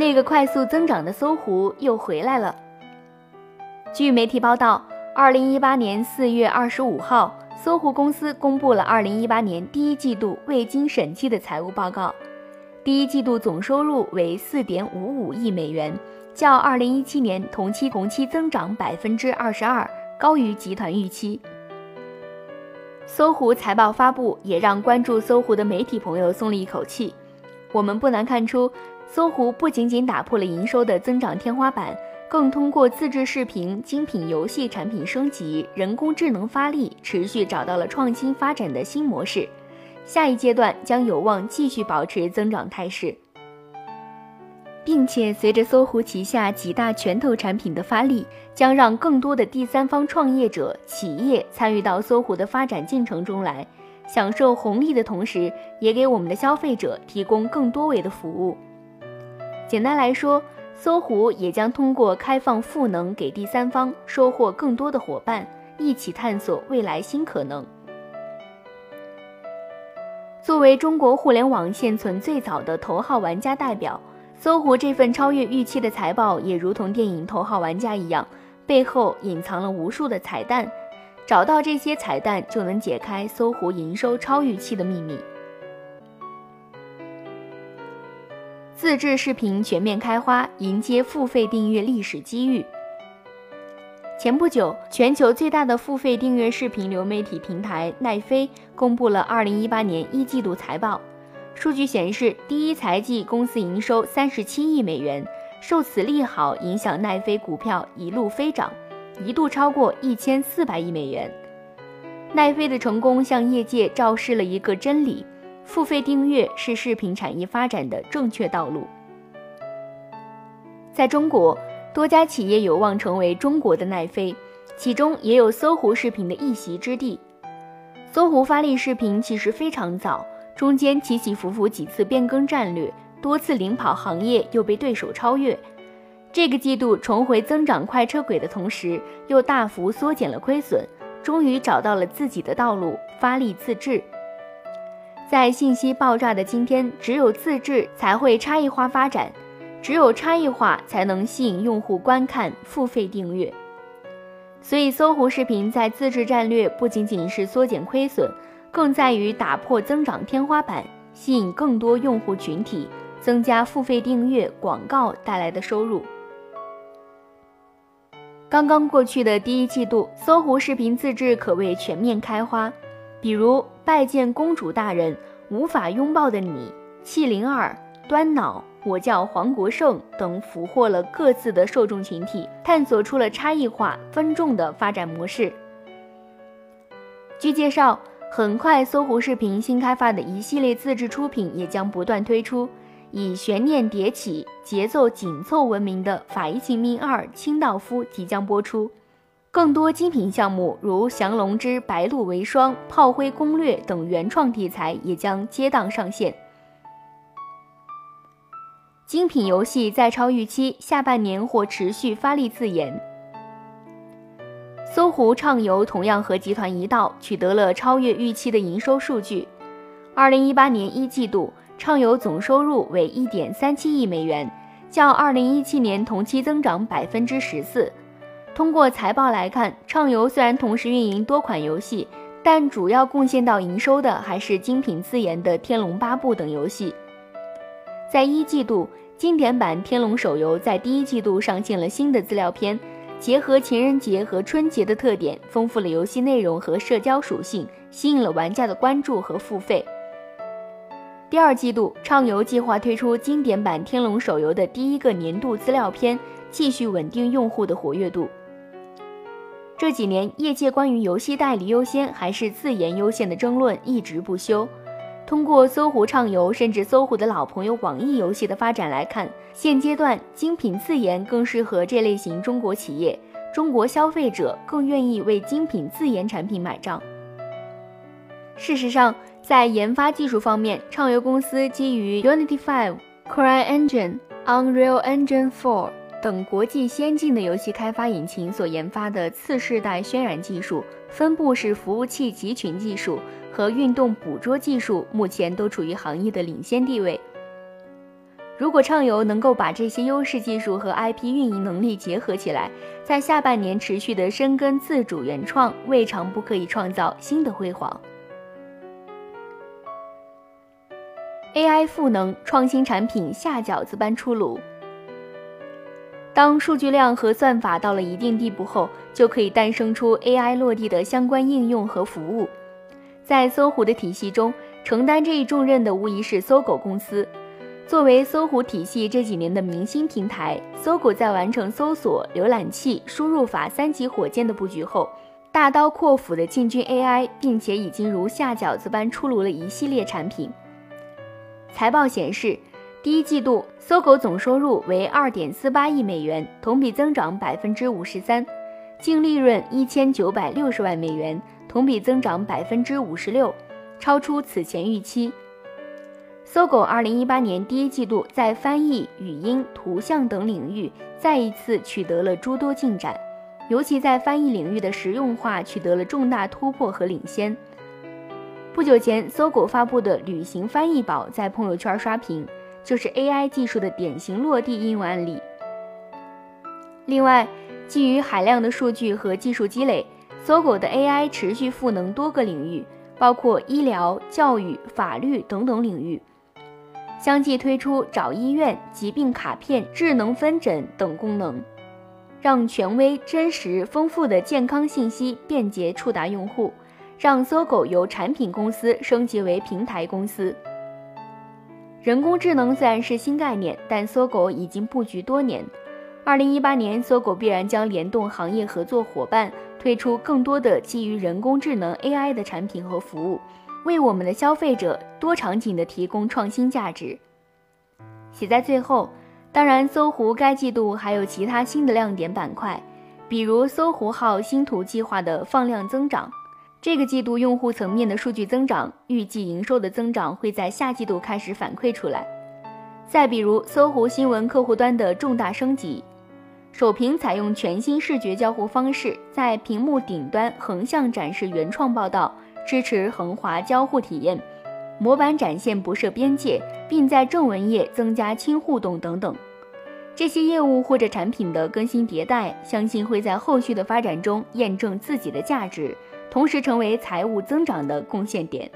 那个快速增长的搜狐又回来了。据媒体报道，二零一八年四月二十五号，搜狐公司公布了二零一八年第一季度未经审计的财务报告，第一季度总收入为四点五五亿美元，较二零一七年同期同期增长百分之二十二，高于集团预期。搜狐财报发布，也让关注搜狐的媒体朋友松了一口气。我们不难看出，搜狐不仅仅打破了营收的增长天花板，更通过自制视频、精品游戏产品升级、人工智能发力，持续找到了创新发展的新模式。下一阶段将有望继续保持增长态势。并且随着搜狐旗下几大拳头产品的发力，将让更多的第三方创业者、企业参与到搜狐的发展进程中来，享受红利的同时，也给我们的消费者提供更多维的服务。简单来说，搜狐也将通过开放赋能给第三方，收获更多的伙伴，一起探索未来新可能。作为中国互联网现存最早的头号玩家代表。搜狐这份超越预期的财报，也如同电影《头号玩家》一样，背后隐藏了无数的彩蛋。找到这些彩蛋，就能解开搜狐营收超预期的秘密。自制视频全面开花，迎接付费订阅历史机遇。前不久，全球最大的付费订阅视频流媒体平台奈飞公布了2018年一季度财报。数据显示，第一财季公司营收三十七亿美元，受此利好影响，奈飞股票一路飞涨，一度超过一千四百亿美元。奈飞的成功向业界昭示了一个真理：付费订阅是视频产业发展的正确道路。在中国，多家企业有望成为中国的奈飞，其中也有搜狐视频的一席之地。搜狐发力视频其实非常早。中间起起伏伏几次变更战略，多次领跑行业又被对手超越。这个季度重回增长快车轨的同时，又大幅缩减了亏损，终于找到了自己的道路，发力自制。在信息爆炸的今天，只有自制才会差异化发展，只有差异化才能吸引用户观看、付费订阅。所以，搜狐视频在自制战略不仅仅是缩减亏损。更在于打破增长天花板，吸引更多用户群体，增加付费订阅、广告带来的收入。刚刚过去的第一季度，搜狐视频自制可谓全面开花，比如《拜见公主大人》《无法拥抱的你》《七零二》《端脑》《我叫黄国胜》等，俘获了各自的受众群体，探索出了差异化分众的发展模式。据介绍。很快，搜狐视频新开发的一系列自制出品也将不断推出，以悬念迭起、节奏紧凑闻名的《法医秦明二：清道夫》即将播出，更多精品项目如《降龙之白鹿为霜》《炮灰攻略》等原创题材也将接档上线。精品游戏再超预期，下半年或持续发力自研。搜狐畅游同样和集团一道取得了超越预期的营收数据。二零一八年一季度，畅游总收入为一点三七亿美元，较二零一七年同期增长百分之十四。通过财报来看，畅游虽然同时运营多款游戏，但主要贡献到营收的还是精品自研的《天龙八部》等游戏。在一季度，经典版《天龙》手游在第一季度上线了新的资料片。结合情人节和春节的特点，丰富了游戏内容和社交属性，吸引了玩家的关注和付费。第二季度，畅游计划推出经典版《天龙》手游的第一个年度资料片，继续稳定用户的活跃度。这几年，业界关于游戏代理优先还是自研优先的争论一直不休。通过搜狐畅游，甚至搜狐的老朋友网易游戏的发展来看，现阶段精品自研更适合这类型中国企业，中国消费者更愿意为精品自研产品买账。事实上，在研发技术方面，畅游公司基于 Unity Five、CryEngine、Unreal Engine Four 等国际先进的游戏开发引擎所研发的次世代渲染技术，分布式服务器集群技术。和运动捕捉技术目前都处于行业的领先地位。如果畅游能够把这些优势技术和 IP 运营能力结合起来，在下半年持续的深耕自主原创，未尝不可以创造新的辉煌。AI 赋能创新产品下饺子般出炉。当数据量和算法到了一定地步后，就可以诞生出 AI 落地的相关应用和服务。在搜狐的体系中，承担这一重任的无疑是搜狗公司。作为搜狐体系这几年的明星平台，搜狗在完成搜索、浏览器、输入法三级火箭的布局后，大刀阔斧地进军 AI，并且已经如下饺子般出炉了一系列产品。财报显示，第一季度搜狗总收入为二点四八亿美元，同比增长百分之五十三，净利润一千九百六十万美元，同比增长百分之五十六，超出此前预期。搜狗二零一八年第一季度在翻译、语音、图像等领域再一次取得了诸多进展，尤其在翻译领域的实用化取得了重大突破和领先。不久前，搜狗发布的旅行翻译宝在朋友圈刷屏，就是 AI 技术的典型落地应用案例。另外，基于海量的数据和技术积累，搜狗的 AI 持续赋能多个领域，包括医疗、教育、法律等等领域。相继推出找医院、疾病卡片、智能分诊等功能，让权威、真实、丰富的健康信息便捷触达用户，让搜狗由产品公司升级为平台公司。人工智能虽然是新概念，但搜狗已经布局多年。二零一八年，搜狗必然将联动行业合作伙伴，推出更多的基于人工智能 AI 的产品和服务。为我们的消费者多场景的提供创新价值。写在最后，当然，搜狐该季度还有其他新的亮点板块，比如搜狐号星图计划的放量增长，这个季度用户层面的数据增长，预计营收的增长会在下季度开始反馈出来。再比如，搜狐新闻客户端的重大升级，首屏采用全新视觉交互方式，在屏幕顶端横向展示原创报道。支持横滑交互体验，模板展现不设边界，并在正文页增加轻互动等等。这些业务或者产品的更新迭代，相信会在后续的发展中验证自己的价值，同时成为财务增长的贡献点。